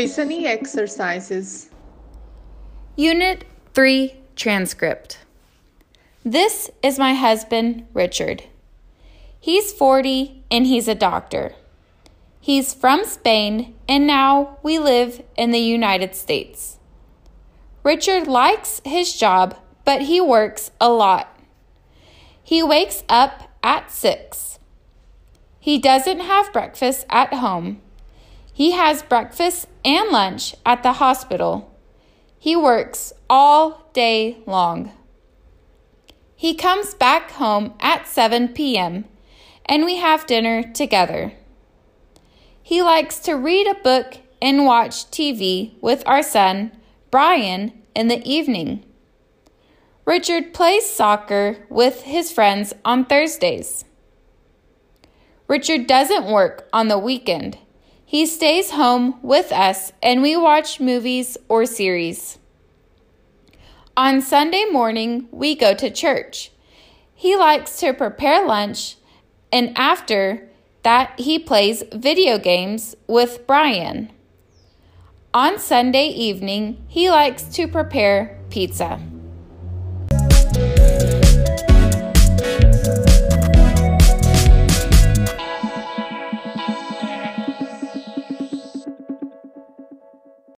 Listening exercises. Unit 3 Transcript. This is my husband, Richard. He's 40 and he's a doctor. He's from Spain and now we live in the United States. Richard likes his job, but he works a lot. He wakes up at 6. He doesn't have breakfast at home. He has breakfast and lunch at the hospital. He works all day long. He comes back home at 7 p.m. and we have dinner together. He likes to read a book and watch TV with our son, Brian, in the evening. Richard plays soccer with his friends on Thursdays. Richard doesn't work on the weekend. He stays home with us and we watch movies or series. On Sunday morning, we go to church. He likes to prepare lunch, and after that, he plays video games with Brian. On Sunday evening, he likes to prepare pizza.